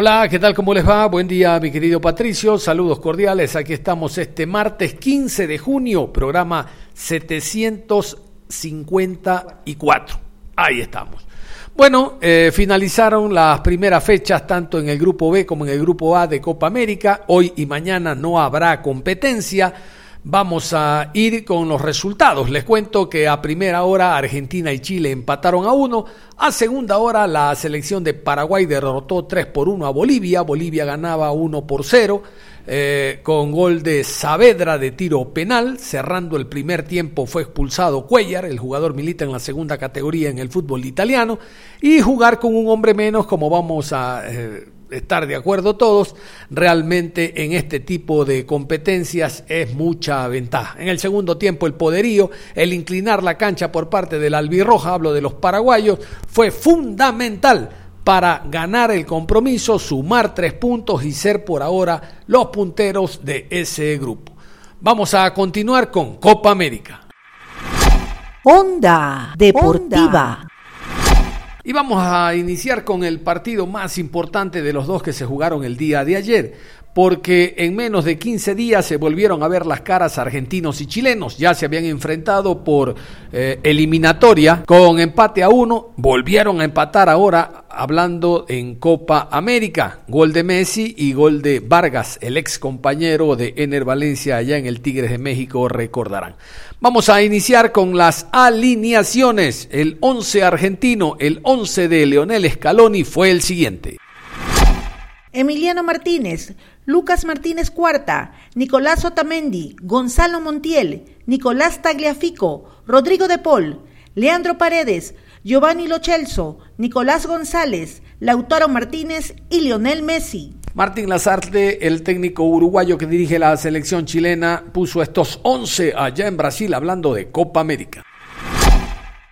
Hola, ¿qué tal? ¿Cómo les va? Buen día, mi querido Patricio. Saludos cordiales. Aquí estamos este martes 15 de junio, programa 754. Ahí estamos. Bueno, eh, finalizaron las primeras fechas tanto en el grupo B como en el grupo A de Copa América. Hoy y mañana no habrá competencia. Vamos a ir con los resultados. Les cuento que a primera hora Argentina y Chile empataron a uno. A segunda hora la selección de Paraguay derrotó 3 por 1 a Bolivia. Bolivia ganaba 1 por 0 eh, con gol de Saavedra de tiro penal. Cerrando el primer tiempo fue expulsado Cuellar. El jugador milita en la segunda categoría en el fútbol italiano. Y jugar con un hombre menos como vamos a... eh, estar de acuerdo todos, realmente en este tipo de competencias es mucha ventaja. En el segundo tiempo el poderío, el inclinar la cancha por parte del albirroja, hablo de los paraguayos, fue fundamental para ganar el compromiso, sumar tres puntos y ser por ahora los punteros de ese grupo. Vamos a continuar con Copa América. Onda Deportiva. Y vamos a iniciar con el partido más importante de los dos que se jugaron el día de ayer, porque en menos de 15 días se volvieron a ver las caras argentinos y chilenos, ya se habían enfrentado por eh, eliminatoria. Con empate a uno, volvieron a empatar ahora hablando en Copa América, gol de Messi y gol de Vargas, el ex compañero de Ener Valencia allá en el Tigres de México, recordarán. Vamos a iniciar con las alineaciones. El 11 argentino, el 11 de Leonel Scaloni fue el siguiente. Emiliano Martínez, Lucas Martínez Cuarta, Nicolás Otamendi, Gonzalo Montiel, Nicolás Tagliafico, Rodrigo de Paul, Leandro Paredes, Giovanni Lochelso, Nicolás González, Lautaro Martínez y Lionel Messi. Martín Lazarte, el técnico uruguayo que dirige la selección chilena, puso estos 11 allá en Brasil hablando de Copa América.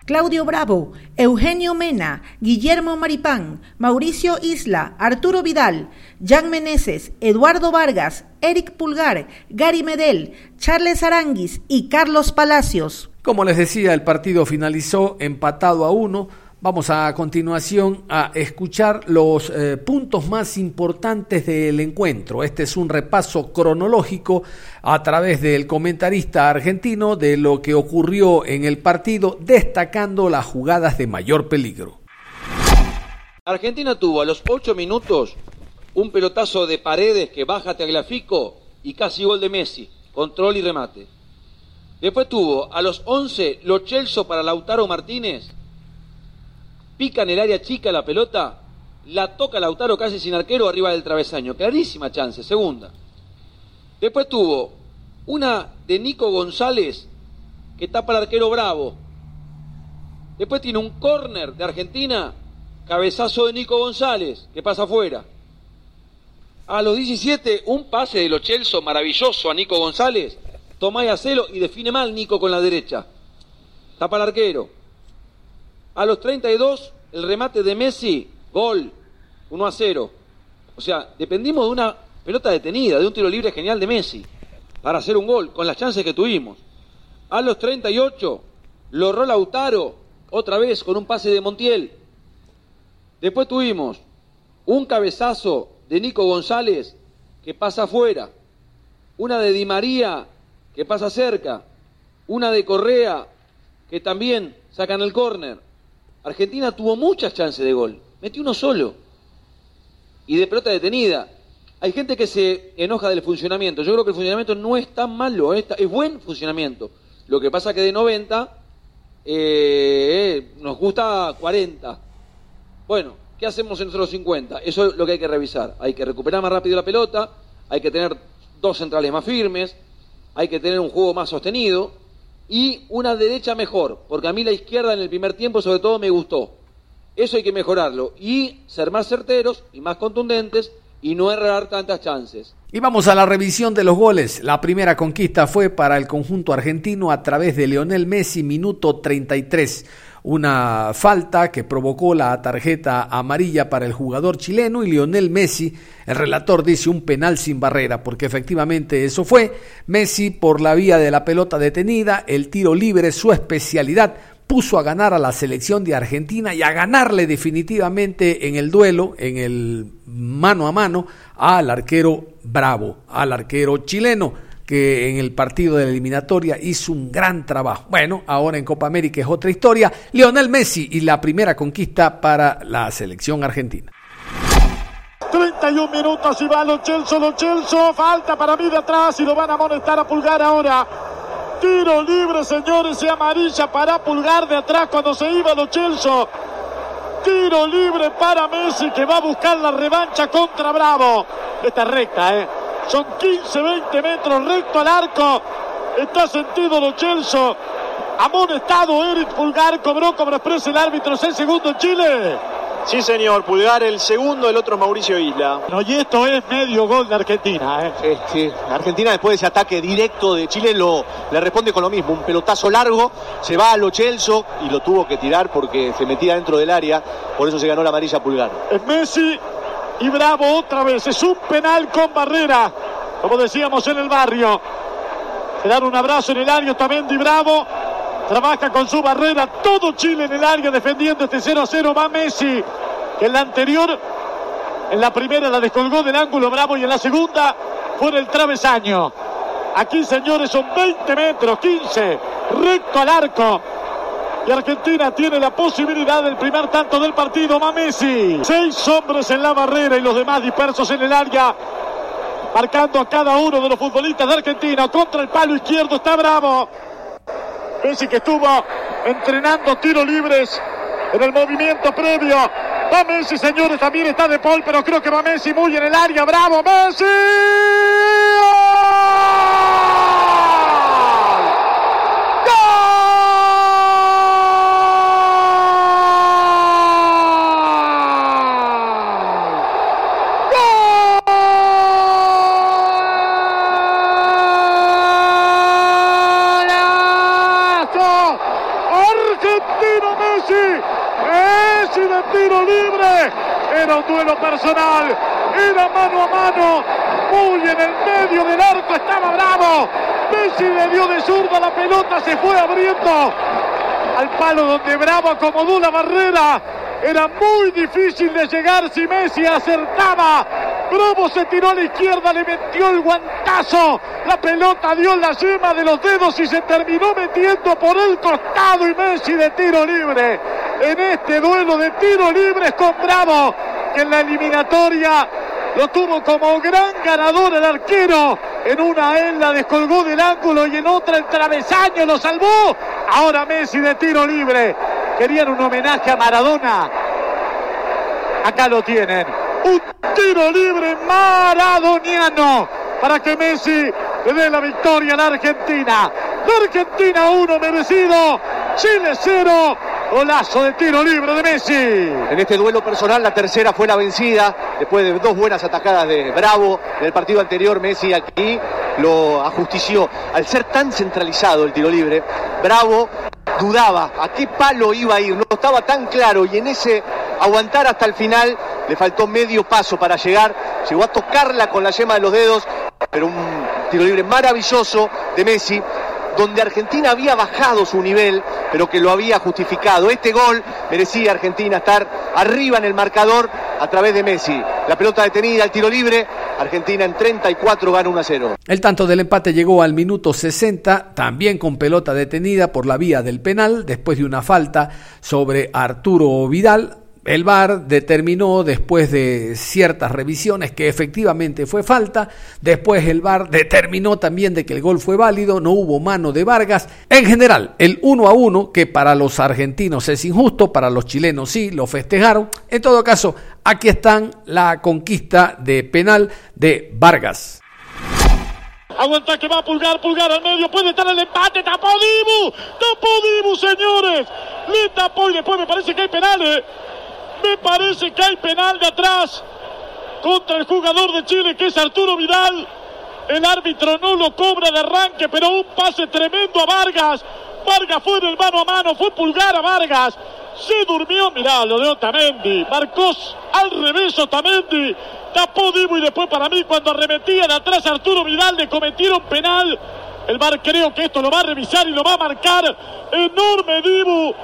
Claudio Bravo, Eugenio Mena, Guillermo Maripán, Mauricio Isla, Arturo Vidal, Jan Meneses, Eduardo Vargas, Eric Pulgar, Gary Medel, Charles Aranguis y Carlos Palacios. Como les decía, el partido finalizó empatado a uno. Vamos a continuación a escuchar los eh, puntos más importantes del encuentro. Este es un repaso cronológico a través del comentarista argentino de lo que ocurrió en el partido, destacando las jugadas de mayor peligro. Argentina tuvo a los 8 minutos un pelotazo de paredes que baja Tagliafico y casi gol de Messi, control y remate. Después tuvo a los 11 Lo Celso para Lautaro Martínez, pica en el área chica la pelota, la toca Lautaro casi sin arquero arriba del travesaño, clarísima chance, segunda. Después tuvo una de Nico González que tapa al arquero Bravo. Después tiene un córner de Argentina, cabezazo de Nico González, que pasa afuera. A los 17, un pase de Lo Celso maravilloso a Nico González. Toma y hacelo y define mal Nico con la derecha. Tapa al arquero. A los 32, el remate de Messi, gol, 1 a 0. O sea, dependimos de una pelota detenida, de un tiro libre genial de Messi, para hacer un gol, con las chances que tuvimos. A los 38, lo erró Lautaro, otra vez con un pase de Montiel. Después tuvimos un cabezazo de Nico González que pasa afuera, una de Di María que pasa cerca, una de Correa que también sacan el córner. Argentina tuvo muchas chances de gol, metió uno solo y de pelota detenida. Hay gente que se enoja del funcionamiento. Yo creo que el funcionamiento no es tan malo, es, es buen funcionamiento. Lo que pasa que de 90 eh, nos gusta 40. Bueno, ¿qué hacemos entre los 50? Eso es lo que hay que revisar. Hay que recuperar más rápido la pelota, hay que tener dos centrales más firmes, hay que tener un juego más sostenido y una derecha mejor, porque a mí la izquierda en el primer tiempo sobre todo me gustó. Eso hay que mejorarlo y ser más certeros y más contundentes y no errar tantas chances. Y vamos a la revisión de los goles. La primera conquista fue para el conjunto argentino a través de Leonel Messi, minuto 33 una falta que provocó la tarjeta amarilla para el jugador chileno y Lionel Messi, el relator dice un penal sin barrera, porque efectivamente eso fue. Messi por la vía de la pelota detenida, el tiro libre, su especialidad, puso a ganar a la selección de Argentina y a ganarle definitivamente en el duelo, en el mano a mano, al arquero Bravo, al arquero chileno que en el partido de la eliminatoria hizo un gran trabajo. Bueno, ahora en Copa América es otra historia. Lionel Messi y la primera conquista para la selección argentina. 31 minutos y va Lo Celso, Lo Celso, falta para mí de atrás y lo van a amonestar a Pulgar ahora. Tiro libre, señores, y amarilla para Pulgar de atrás cuando se iba Lo Celso. Tiro libre para Messi que va a buscar la revancha contra Bravo. Esta recta, ¿eh? Son 15, 20 metros recto al arco. Está sentido Lo Celso. Amonestado Eric Pulgar. Cobró como expresa el árbitro. Es el segundo en Chile. Sí, señor. Pulgar el segundo, el otro es Mauricio Isla. No, y esto es medio gol de Argentina. ¿eh? Sí, sí. Argentina después de ese ataque directo de Chile lo, le responde con lo mismo. Un pelotazo largo, se va a Lo Celso y lo tuvo que tirar porque se metía dentro del área. Por eso se ganó la amarilla Pulgar. Es Messi y Bravo otra vez. Es un penal con barrera, como decíamos en el barrio. Se dan un abrazo en el área también de Bravo. Trabaja con su barrera todo Chile en el área defendiendo este 0 a 0. Va Messi, que en la anterior, en la primera la descolgó del ángulo Bravo y en la segunda fue en el travesaño. Aquí, señores, son 20 metros, 15, recto al arco. Y Argentina tiene la posibilidad del primer tanto del partido. Va Messi. Seis hombres en la barrera y los demás dispersos en el área. Marcando a cada uno de los futbolistas de Argentina. Contra el palo izquierdo está Bravo. Messi que estuvo entrenando tiros libres en el movimiento previo. Va señores, también está De Paul, pero creo que va muy en el área. Bravo, Messi. Duelo personal. Era mano a mano. Muy en el medio del arco estaba Bravo. Messi le dio de zurda la pelota, se fue abriendo al palo donde Bravo acomodó la barrera. Era muy difícil de llegar si Messi acertaba. Bravo se tiró a la izquierda, le metió el guantazo. La pelota dio la yema de los dedos y se terminó metiendo por el costado y Messi de tiro libre. En este duelo de tiro libres con Bravo que en la eliminatoria lo tuvo como gran ganador el arquero. En una él la descolgó del ángulo y en otra el travesaño lo salvó. Ahora Messi de tiro libre. Querían un homenaje a Maradona. Acá lo tienen. Un tiro libre maradoniano para que Messi le dé la victoria a la Argentina. La Argentina 1 merecido. Chile 0. Golazo de tiro libre de Messi. En este duelo personal, la tercera fue la vencida. Después de dos buenas atacadas de Bravo en el partido anterior, Messi aquí lo ajustició. Al ser tan centralizado el tiro libre, Bravo dudaba a qué palo iba a ir. No estaba tan claro y en ese aguantar hasta el final le faltó medio paso para llegar. Llegó a tocarla con la yema de los dedos, pero un tiro libre maravilloso de Messi donde Argentina había bajado su nivel, pero que lo había justificado. Este gol merecía Argentina estar arriba en el marcador a través de Messi. La pelota detenida, el tiro libre, Argentina en 34 gana 1 a 0. El tanto del empate llegó al minuto 60, también con pelota detenida por la vía del penal, después de una falta sobre Arturo Vidal. El VAR determinó después de ciertas revisiones que efectivamente fue falta, después el VAR determinó también de que el gol fue válido, no hubo mano de Vargas. En general, el 1 a 1, que para los argentinos es injusto, para los chilenos sí, lo festejaron. En todo caso, aquí están la conquista de penal de Vargas. Aguanta que va a pulgar, pulgar al medio. Puede estar el empate. Tapó Dibu. Tapó Dibu, señores. Le tapó y después me parece que hay penales. Me parece que hay penal de atrás contra el jugador de Chile que es Arturo Vidal. El árbitro no lo cobra de arranque, pero un pase tremendo a Vargas. Vargas fue en el mano a mano, fue pulgar a Vargas. Se durmió, mirá, lo de Otamendi. Marcos al revés Otamendi. Tapó Dibu y después para mí cuando arremetía de atrás Arturo Vidal le cometieron penal. El VAR creo que esto lo va a revisar y lo va a marcar. Enorme Dibu.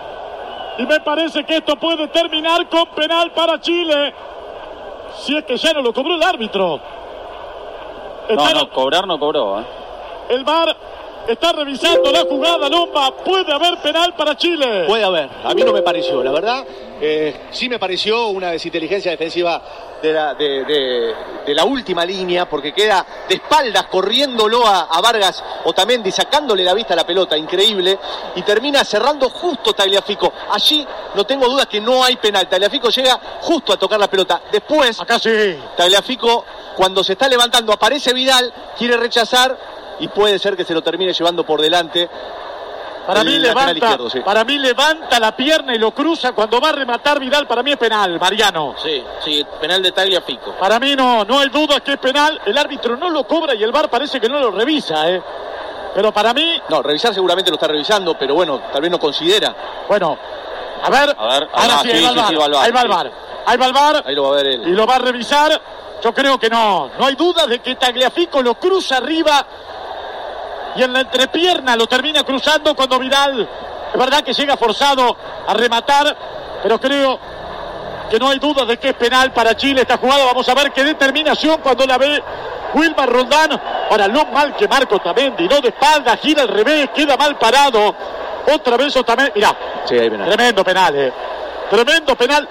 Y me parece que esto puede terminar con penal para Chile. Si es que ya no lo cobró el árbitro. No, no, cobrar no cobró. ¿eh? El VAR está revisando la jugada, Lomba. Puede haber penal para Chile. Puede haber, a mí no me pareció, la verdad. eh, sí me pareció una desinteligencia defensiva de la, de, de- de la última línea, porque queda de espaldas corriéndolo a, a Vargas Otamendi, sacándole la vista a la pelota, increíble, y termina cerrando justo Tagliafico. Allí no tengo dudas que no hay penal. Tagliafico llega justo a tocar la pelota. Después, Acá sí. Tagliafico, cuando se está levantando, aparece Vidal, quiere rechazar y puede ser que se lo termine llevando por delante. Para mí levanta, sí. para mí levanta la pierna y lo cruza cuando va a rematar Vidal. Para mí es penal, Mariano. Sí, sí, penal de Tagliafico. Para mí no, no hay duda que es penal. El árbitro no lo cobra y el VAR parece que no lo revisa, ¿eh? Pero para mí, No, revisar seguramente lo está revisando, pero bueno, tal vez no considera. bueno, a ver, A ver, ahora ah, sí, sí, ahí va el VAR, ahí va el. VAR, ahí va el VAR Ahí lo va a ver y él. lo va a revisar. Yo creo que no, no hay duda de que Tagliafico lo cruza arriba y en la entrepierna lo termina cruzando cuando Vidal, es verdad que llega forzado a rematar, pero creo que no hay duda de que es penal para Chile esta jugada. Vamos a ver qué determinación cuando la ve Wilmar Roldán. Ahora, lo mal que Marco Tamendi, no de espalda, gira al revés, queda mal parado. Otra vez Otamendi, mirá, Sí, penal. tremendo penal, eh. Tremendo penal.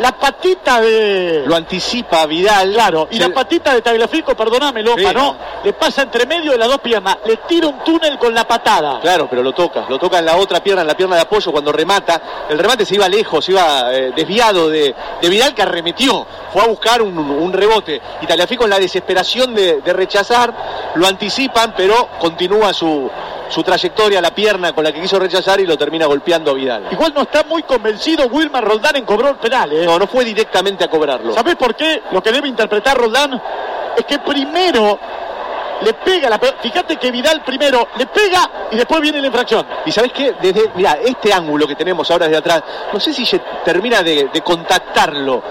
La patita de... Lo anticipa Vidal. Claro, y Se- la patita de Tagliafico, perdóname, Sí, ¿no? no. Le pasa entre medio de las dos piernas, le tira un túnel con la patada. Claro, pero lo toca, lo toca en la otra pierna, en la pierna de apoyo cuando remata. El remate se iba lejos, se iba eh, desviado de, de Vidal que arremetió, fue a buscar un, un rebote. Y Tagliafico en la desesperación de, de rechazar, lo anticipan, pero continúa su, su trayectoria, la pierna con la que quiso rechazar y lo termina golpeando a Vidal. Igual no está muy convencido Wilmar Roldán en cobrar el penal, ¿eh? No, no fue directamente a cobrarlo. ¿Sabés por qué? Lo que debe interpretar Roldán es que primero le pega la. Fíjate que Vidal primero le pega y después viene la infracción. Y sabes qué, desde, mira, este ángulo que tenemos ahora desde atrás, no sé si se termina de, de contactarlo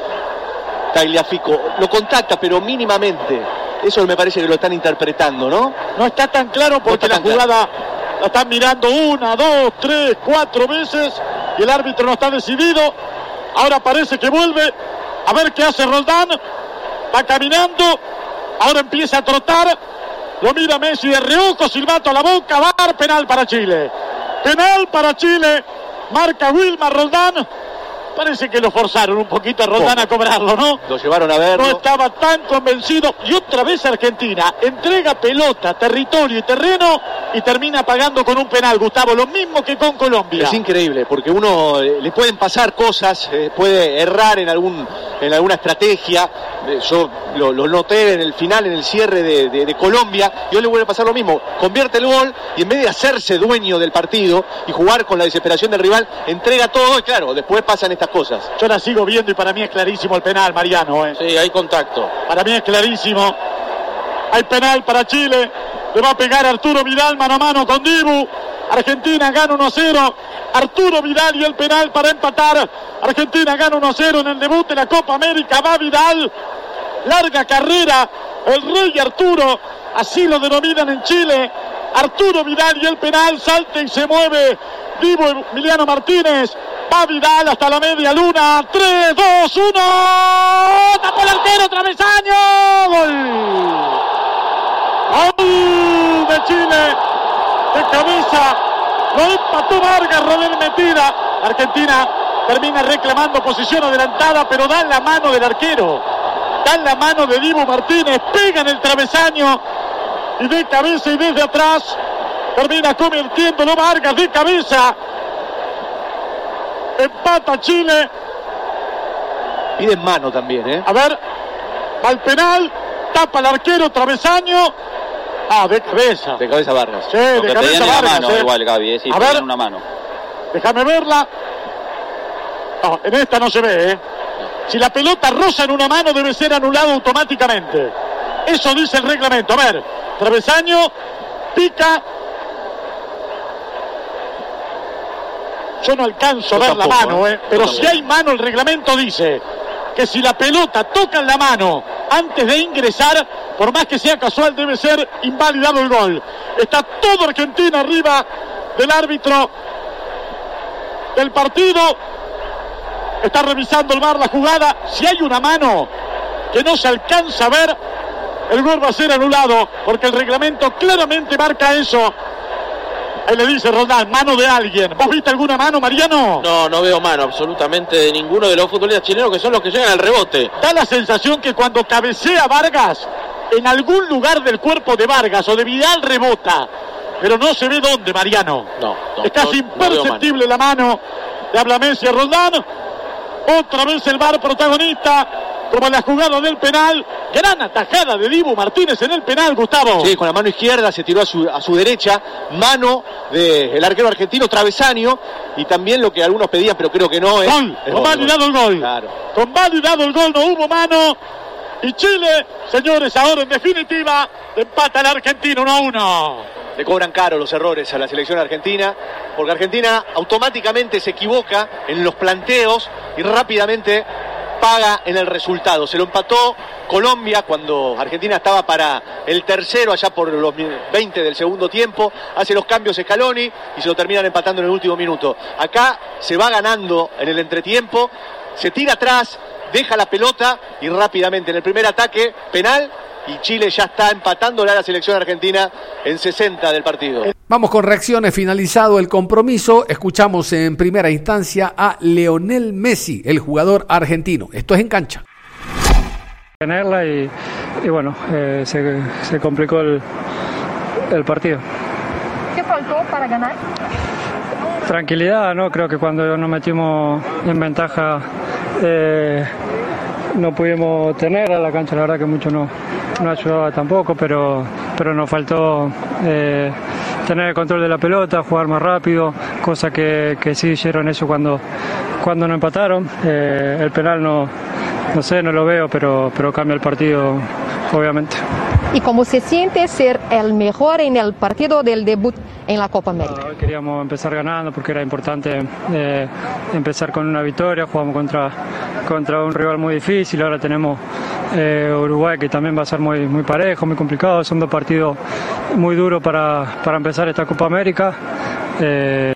Tagliafico. Lo contacta, pero mínimamente. Eso me parece que lo están interpretando, ¿no? No está tan claro porque la jugada la están mirando una, dos, tres, cuatro veces y el árbitro no está decidido. Ahora parece que vuelve a ver qué hace Roldán. Va caminando. Ahora empieza a trotar. Lo mira Messi de reojo, silbato a la boca. Bar, penal para Chile. Penal para Chile. Marca Wilmar Roldán. Parece que lo forzaron un poquito a Roldán a cobrarlo, ¿no? Lo llevaron a verlo. No estaba tan convencido. Y otra vez Argentina entrega pelota, territorio y terreno y termina pagando con un penal, Gustavo. Lo mismo que con Colombia. Es increíble, porque uno eh, le pueden pasar cosas, eh, puede errar en algún en alguna estrategia. Eh, yo lo, lo noté en el final, en el cierre de, de- de Colombia, y hoy le vuelve a pasar lo mismo. Convierte el gol y en vez de hacerse dueño del partido y jugar con la desesperación del rival, entrega todo y claro, después pasan estas cosas. Yo la sigo viendo y para mí es clarísimo el penal, Mariano. ¿eh? Sí, hay contacto. Para mí es clarísimo. Hay penal para Chile. Le va a pegar Arturo Vidal mano a mano con Dibu. Argentina gana 1-0. Arturo Vidal y el penal para empatar. Argentina gana 1-0 en el debut de la Copa América. Va Vidal. Larga carrera. El rey Arturo. Así lo denominan en Chile. Arturo Vidal y el penal. Salta y se mueve. Dibu Emiliano Martínez. Va Vidal hasta la media luna. 3, 2, 1. Tapó el arquero. Travesaño. Gol. Gol de Chile. De cabeza. Lo empató Vargas. Rodel Metida. Argentina termina reclamando posición adelantada, pero da la mano del arquero. Da la mano de Dibu Martínez. Pega en el travesaño. Y de cabeza y desde atrás. Termina convirtiéndolo Vargas de cabeza. Empata Chile. Piden mano también, ¿eh? A ver, va el penal, tapa el arquero, travesaño. Ah, de cabeza. De cabeza Vargas. Sí, de cabeza Vargas. mano eh. igual, Gaby, eh, sí, A ver. una mano. Déjame verla. No, en esta no se ve, ¿eh? Si la pelota roza en una mano debe ser anulado automáticamente. Eso dice el reglamento. A ver, travesaño, pica. Yo no alcanzo a ver la mano, ¿eh? ¿eh? Pero si hay mano, el reglamento dice que si la pelota toca en la mano antes de ingresar, por más que sea casual, debe ser invalidado el gol. Está todo Argentina arriba del árbitro del partido. Está revisando el bar la jugada. Si hay una mano que no se alcanza a ver, el gol va a ser anulado porque el reglamento claramente marca eso. Ahí le dice Roldán, mano de alguien. ¿Vos viste alguna mano, Mariano? No, no veo mano absolutamente de ninguno de los futbolistas chilenos que son los que llegan al rebote. Da la sensación que cuando cabecea Vargas, en algún lugar del cuerpo de Vargas o de Vidal rebota. Pero no se ve dónde, Mariano. No, no, es casi no- no veo mano. imperceptible la mano de Ablamencia Roldán. Otra vez el VAR protagonista, como la jugada del penal. Gran atajada de Dibu Martínez en el penal, Gustavo. Sí, con la mano izquierda se tiró a su, a su derecha, mano del arquero argentino, travesaño, y también lo que algunos pedían, pero creo que no es. Gol, es convalidado el gol. Claro. Convalidado el gol, no hubo mano. Y Chile, señores, ahora en definitiva, empata el argentino 1 a 1. Le cobran caro los errores a la selección argentina, porque Argentina automáticamente se equivoca en los planteos y rápidamente paga en el resultado. Se lo empató Colombia cuando Argentina estaba para el tercero, allá por los 20 del segundo tiempo. Hace los cambios Scaloni y se lo terminan empatando en el último minuto. Acá se va ganando en el entretiempo, se tira atrás, deja la pelota y rápidamente en el primer ataque, penal. Y Chile ya está empatándole a la selección argentina en 60 del partido. Vamos con reacciones, finalizado el compromiso. Escuchamos en primera instancia a Leonel Messi, el jugador argentino. Esto es en cancha. tenerla y, y bueno, eh, se, se complicó el, el partido. ¿Qué faltó para ganar? Tranquilidad, ¿no? Creo que cuando nos metimos en ventaja eh, no pudimos tener a la cancha, la verdad que mucho no, no ayudaba tampoco, pero, pero nos faltó eh, tener el control de la pelota, jugar más rápido, cosa que, sí hicieron eso cuando, cuando nos empataron. Eh, el penal no, no sé, no lo veo, pero, pero cambia el partido, obviamente. ¿Y cómo se siente ser el mejor en el partido del debut en la Copa América? Hoy queríamos empezar ganando porque era importante eh, empezar con una victoria. Jugamos contra, contra un rival muy difícil. Ahora tenemos eh, Uruguay que también va a ser muy, muy parejo, muy complicado. Son dos partidos muy duros para, para empezar esta Copa América. Eh,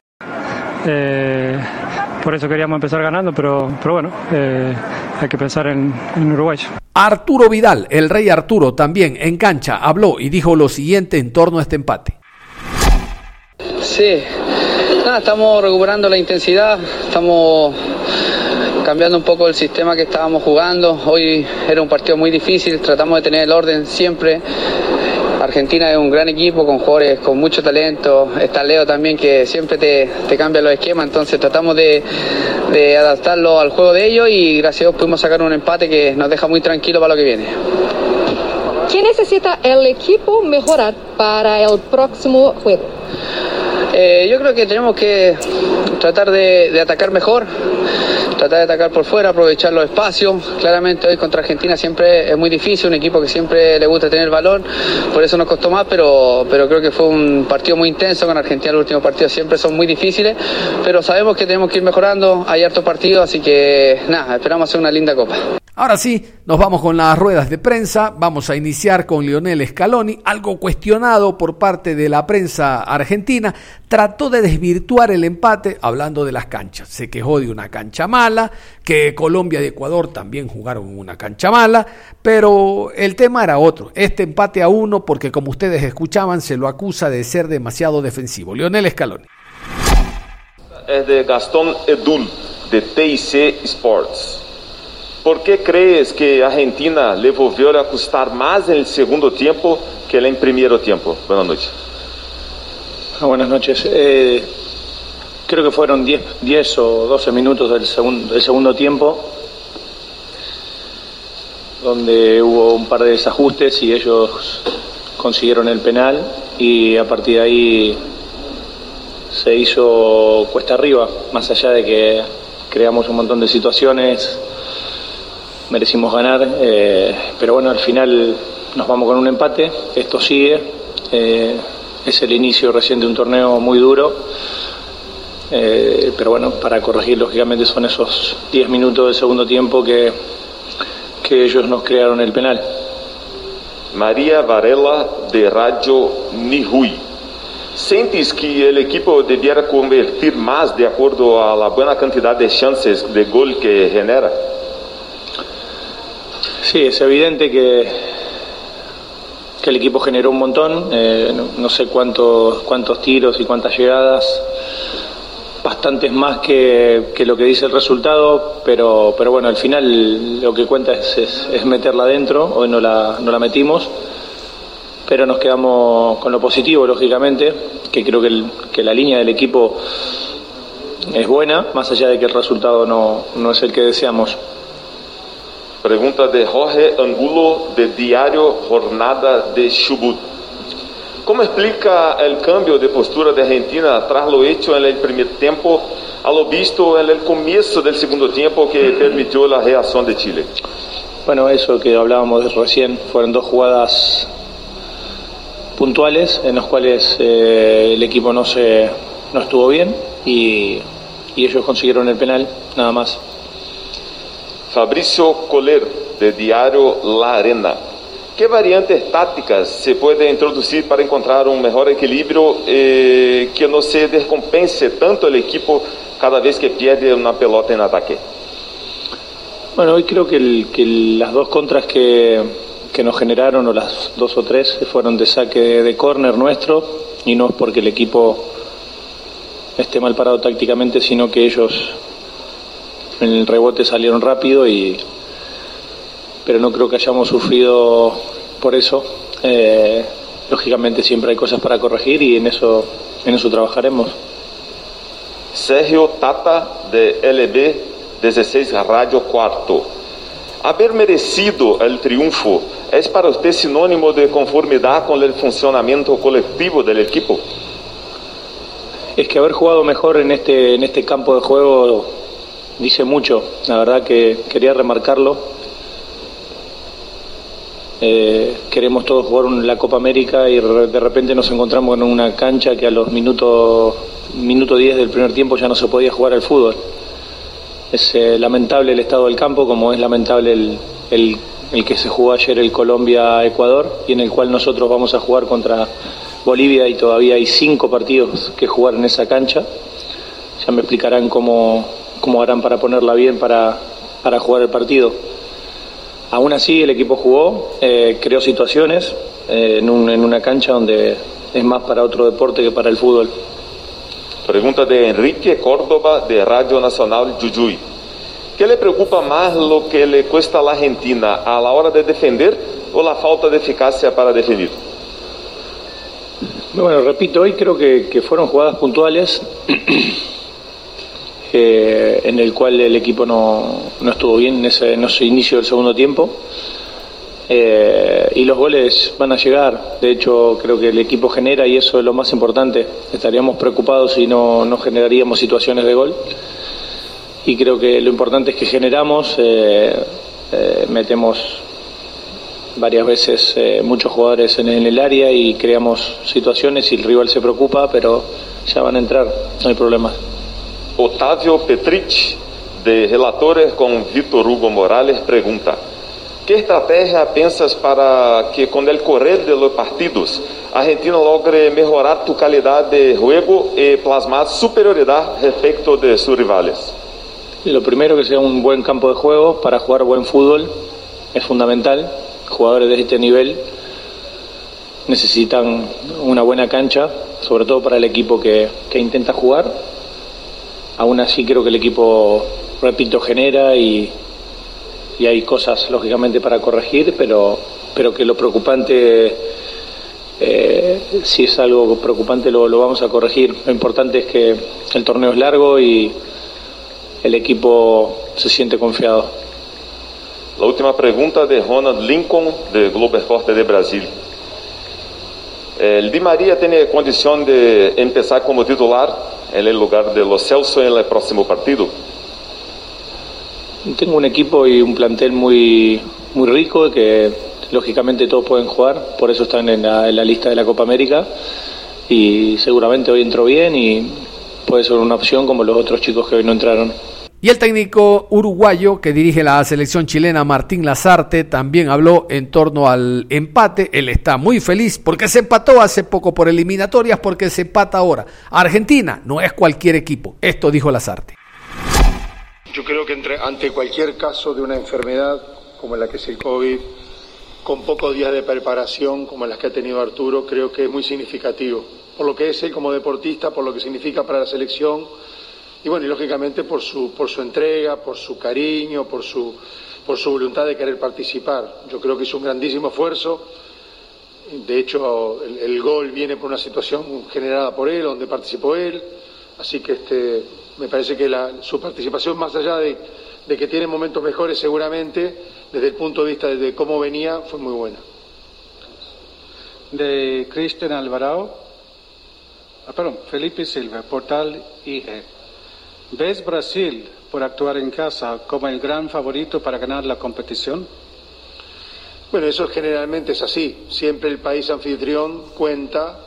por eso queríamos empezar ganando, pero, pero bueno, eh, hay que pensar en, en Uruguay. Arturo Vidal, el rey Arturo, también en cancha, habló y dijo lo siguiente en torno a este empate. Sí, nada, estamos recuperando la intensidad, estamos cambiando un poco el sistema que estábamos jugando. Hoy era un partido muy difícil, tratamos de tener el orden siempre. Argentina es un gran equipo con jugadores con mucho talento. Está Leo también que siempre te, te cambia los esquemas, entonces tratamos de, de adaptarlo al juego de ellos y gracias a Dios pudimos sacar un empate que nos deja muy tranquilo para lo que viene. ¿Qué necesita el equipo mejorar para el próximo juego? Eh, yo creo que tenemos que tratar de, atacar mejor, tratar de atacar por fuera, aprovechar los espacios. Claramente hoy contra Argentina siempre es muy difícil, un equipo que siempre le gusta tener balón, por eso nos costó más, pero, pero creo que fue un partido muy intenso con Argentina. Los últimos partidos siempre son muy difíciles, pero sabemos que tenemos que ir mejorando, hay hartos partidos, así que nada, esperamos hacer una linda copa. Ahora sí, nos vamos con las ruedas de prensa. Vamos a iniciar con Lionel Scaloni, algo cuestionado por parte de la prensa argentina. Trató de desvirtuar el empate hablando de las canchas. Se quejó de una cancha mala, que Colombia y Ecuador también jugaron una cancha mala, pero el tema era otro. Este empate a uno, porque como ustedes escuchaban, se lo acusa de ser demasiado defensivo. Lionel Scaloni. Es de Gastón Edul, de TIC Sports. ¿Por qué crees que Argentina le volvió a costar más en el segundo tiempo que en el primer tiempo? Buenas noches. Ah, buenas noches. Eh, creo que fueron 10, 10 o 12 minutos del segundo, del segundo tiempo donde hubo un par de desajustes y ellos consiguieron el penal y a partir de ahí se hizo cuesta arriba, más allá de que creamos un montón de situaciones, merecimos ganar, eh, pero bueno, al final nos vamos con un empate, esto sigue, eh, es el inicio recién de un torneo muy duro, eh, pero bueno, para corregir lógicamente son esos 10 minutos del segundo tiempo que, que ellos nos crearon el penal. María Varela, de Radio Nihui. ¿Sentes que el equipo debiera convertir más de acuerdo a la buena cantidad de chances de gol que genera? Sí, es evidente que, que el equipo generó un montón, eh, no, sé cuántos, cuántos tiros y cuántas llegadas, bastantes más que, que lo que dice el resultado, pero, pero bueno, al final lo que cuenta es, es, meterla adentro, hoy no la, no la metimos, pero nos quedamos con lo positivo, lógicamente, que creo que, que la línea del equipo es buena, más allá de que el resultado no, no es el que deseamos. Pregunta de Jorge Angulo, de Diario Jornada de Chubut. ¿Cómo explica el cambio de postura de Argentina tras lo hecho en el primer tiempo a lo visto en el comienzo del segundo tiempo que permitió la reacción de Chile? Bueno, eso que hablábamos recién, fueron dos jugadas puntuales en las cuales eh, el equipo no se no estuvo bien y, y ellos consiguieron el penal, nada más. Fabricio Coler, de Diario La Arena. ¿Qué variantes tácticas se puede introducir para encontrar un mejor equilibrio eh, que no se descompense tanto el equipo cada vez que pierde una pelota en ataque? Bueno, hoy creo que, las dos contras que, que nos generaron, o las dos o tres, fueron de saque de córner nuestro, y no es porque el equipo esté mal parado tácticamente, sino que ellos en el rebote salieron rápido, y pero no creo que hayamos sufrido por eso. Eh, lógicamente siempre hay cosas para corregir y en eso, en eso trabajaremos. Sergio Tata, de LB 16 Radio Cuarto. Haber merecido el triunfo es para usted sinónimo de conformidad con el funcionamiento colectivo del equipo? Es que haber jugado mejor en este, en este campo de juego dice mucho. La verdad que quería remarcarlo. Eh, queremos todos jugar la Copa América y de repente nos encontramos en una cancha que a los minutos minuto 10 del primer tiempo ya no se podía jugar al fútbol. Es eh, lamentable el estado del campo, como es lamentable el, el- el que se jugó ayer el Colombia-Ecuador y en el cual nosotros vamos a jugar contra Bolivia y todavía hay cinco partidos que jugar en esa cancha. Ya me explicarán cómo, cómo harán para ponerla bien para, para jugar el partido. Aún así el equipo jugó, eh, creó situaciones eh, en, un- en una cancha donde es más para otro deporte que para el fútbol. Pregunta de Enrique Córdoba, de Radio Nacional Jujuy. ¿Qué le preocupa más lo que le cuesta a la Argentina a la hora de defender o la falta de eficacia para definir? Bueno, repito, hoy creo que, que fueron jugadas puntuales en el cual el equipo no, no estuvo bien en ese, inicio del segundo tiempo. Eh, y los goles van a llegar. De hecho, creo que el equipo genera y eso es lo más importante. Estaríamos preocupados si no, no generaríamos situaciones de gol. Y creo que lo importante es que generamos, eh, eh, metemos varias veces muchos jugadores en, en el área y creamos situaciones y el rival se preocupa, pero ya van a entrar, no hay problema. Otávio Petrich, de Relatores con Víctor Hugo Morales, pregunta: ¿Qué estrategia piensas para que con el correr de los partidos Argentina logre mejorar tu calidad de juego y plasmar superioridad respecto de sus rivales? Lo primero que sea un buen campo de juego para jugar buen fútbol es fundamental. Jugadores de este nivel necesitan una buena cancha, sobre todo para el equipo que, que intenta jugar. Aún así creo que el equipo, repito, genera y, y hay cosas lógicamente para corregir, pero, pero que lo preocupante, eh, si es algo preocupante lo, lo vamos a corregir. Lo importante es que el torneo es largo y el equipo se siente confiado. La última pregunta de Ronald Lincoln, de Globo Esporte de Brasil. El Di María tiene condición de empezar como titular en el lugar de Los Celso en el próximo partido. Tengo un equipo y un plantel muy, muy rico que lógicamente todos pueden jugar, por eso están en la, en la lista de la Copa América y seguramente hoy entró bien y puede ser una opción como los otros chicos que hoy no entraron. Y el técnico uruguayo que dirige la selección chilena, Martín Lazarte, también habló en torno al empate. Él está muy feliz porque se empató hace poco por eliminatorias, porque se empata ahora. Argentina no es cualquier equipo. Esto dijo Lazarte. Yo creo que entre, ante cualquier caso de una enfermedad como la que es el COVID, con pocos días de preparación como las que ha tenido Arturo, creo que es muy significativo. Por lo que es él como deportista, por lo que significa para la selección y bueno, y lógicamente por su, por su entrega, por su cariño, por su, por su voluntad de querer participar. Yo creo que hizo un grandísimo esfuerzo. De hecho, el, gol viene por una situación generada por él, donde participó él. Así que este, me parece que su participación, más allá de, de que tiene momentos mejores seguramente, desde el punto de vista de cómo venía, fue muy buena. De Cristian Alvarado, ah, perdón, Felipe Silva, Portal IE. ¿Ves Brasil, por actuar en casa, como el gran favorito para ganar la competición? Bueno, eso generalmente es así. Siempre el país anfitrión cuenta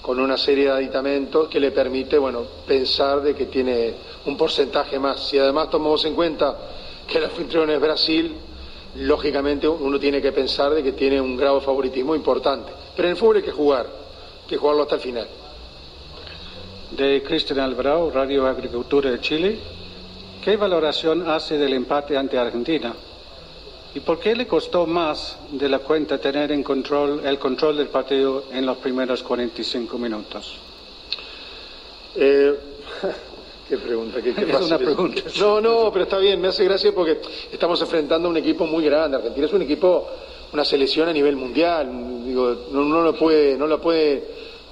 con una serie de aditamentos que le permite, bueno, pensar de que tiene un porcentaje más. Si además tomamos en cuenta que el anfitrión es Brasil, lógicamente uno tiene que pensar de que tiene un grado de favoritismo importante. Pero en el fútbol hay que jugar, hay que jugarlo hasta el final. De Cristian Alvarado, Radio Agricultura de Chile. ¿Qué valoración hace del empate ante Argentina? ¿Y por qué le costó más de la cuenta tener en control, el control del partido en los primeros 45 minutos? Eh, qué pregunta, qué, qué Es una pregunta. No, no, pero está bien, me hace gracia porque estamos enfrentando a un equipo muy grande. Argentina es un equipo, una selección a nivel mundial. Digo, no, no lo puede, no la puede,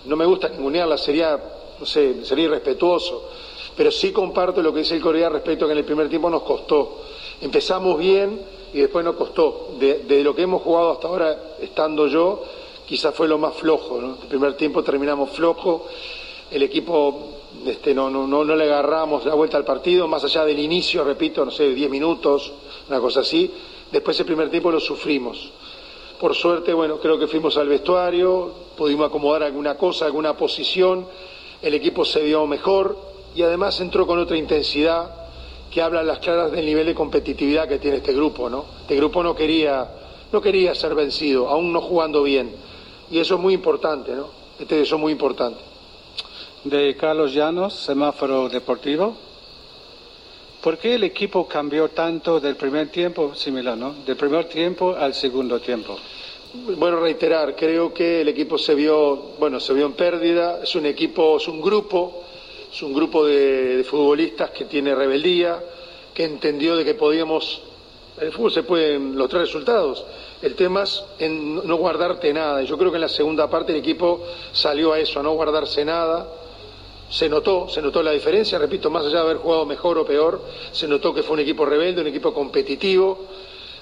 no me gusta ningunearla, sería, no sé, sería irrespetuoso. Pero sí comparto lo que dice el Corea respecto a que en el primer tiempo nos costó. Empezamos bien y después nos costó. De, de lo que hemos jugado hasta ahora, estando yo, quizás fue lo más flojo. ¿no? El primer tiempo terminamos flojo, el equipo este, no, no, no, no le agarramos la vuelta al partido, más allá del inicio, repito, no sé, 10 minutos, una cosa así. Después el primer tiempo lo sufrimos. Por suerte, bueno, creo que fuimos al vestuario, pudimos acomodar alguna cosa, alguna posición, el equipo se vio mejor y además entró con otra intensidad que habla a las claras del nivel de competitividad que tiene este grupo, ¿no? Este grupo no quería, no quería ser vencido, aún no jugando bien. Y eso es muy importante, ¿no? Este, eso es muy importante. De Carlos Llanos, Semáforo Deportivo. ¿Por qué el equipo cambió tanto del primer tiempo, similar, ¿no? Del primer tiempo al segundo tiempo. Bueno, reiterar, creo que el equipo se vio, bueno, se vio en pérdida, es un equipo, es un grupo, es un grupo de, futbolistas que tiene rebeldía, que entendió de que podíamos, el fútbol se pueden los tres resultados, el tema es en no guardarte nada, yo creo que en la segunda parte el equipo salió a eso, a no guardarse nada, se notó, se notó la diferencia, repito, más allá de haber jugado mejor o peor, se notó que fue un equipo rebelde, un equipo competitivo,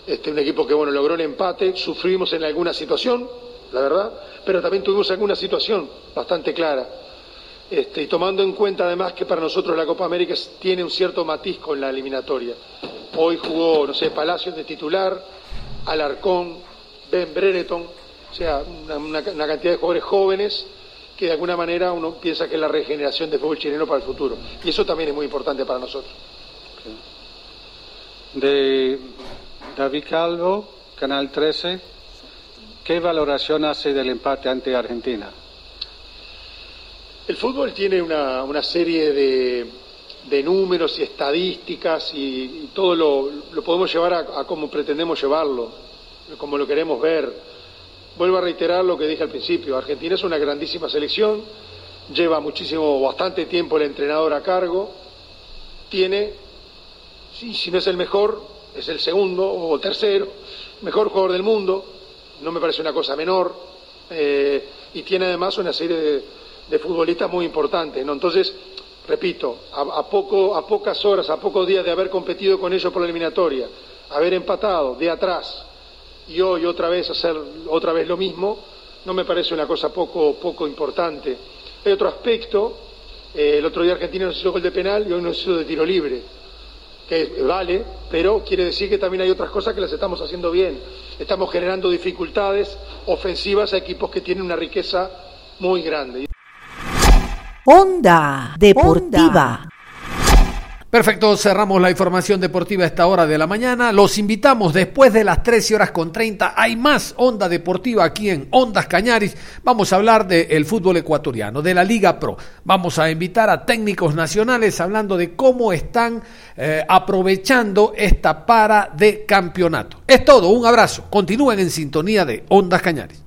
este, un equipo que bueno logró el empate, sufrimos en alguna situación, la verdad, pero también tuvimos alguna situación bastante clara. Este, y tomando en cuenta además que para nosotros la Copa América tiene un cierto matiz con la eliminatoria. Hoy jugó, no sé, Palacios de titular, Alarcón, Ben Brereton, o sea, una, una- una cantidad de jugadores jóvenes que de alguna manera uno piensa que es la regeneración del fútbol chileno para el futuro. Y eso también es muy importante para nosotros. De David Calvo, Canal 13. ¿Qué valoración hace del empate ante Argentina? El fútbol tiene una, una serie de, de números y estadísticas y, todo lo, lo podemos llevar a, a como pretendemos llevarlo, como lo queremos ver. Vuelvo a reiterar lo que dije al principio, Argentina es una grandísima selección, lleva muchísimo, bastante tiempo el entrenador a cargo, tiene, sí, si no es el mejor, es el segundo o tercero, mejor jugador del mundo, no me parece una cosa menor, eh, y tiene además una serie de, futbolistas muy importantes, ¿no? Entonces, repito, a, a poco, a pocas horas, a pocos días de haber competido con ellos por la eliminatoria, haber empatado de atrás y hoy otra vez hacer otra vez lo mismo, no me parece una cosa poco, poco importante. Hay otro aspecto, eh, el otro día Argentina nos hizo gol de penal y hoy nos hizo de tiro libre, que vale, pero quiere decir que también hay otras cosas que las estamos haciendo bien. Estamos generando dificultades ofensivas a equipos que tienen una riqueza muy grande. Onda Deportiva. Perfecto, cerramos la información deportiva a esta hora de la mañana. Los invitamos después de las 13 horas con 30. Hay más Onda Deportiva aquí en Ondas Cañaris. Vamos a hablar del fútbol ecuatoriano, de la Liga Pro. Vamos a invitar a técnicos nacionales hablando de cómo están eh, aprovechando esta para de campeonato. Es todo, un abrazo. Continúen en sintonía de Ondas Cañaris.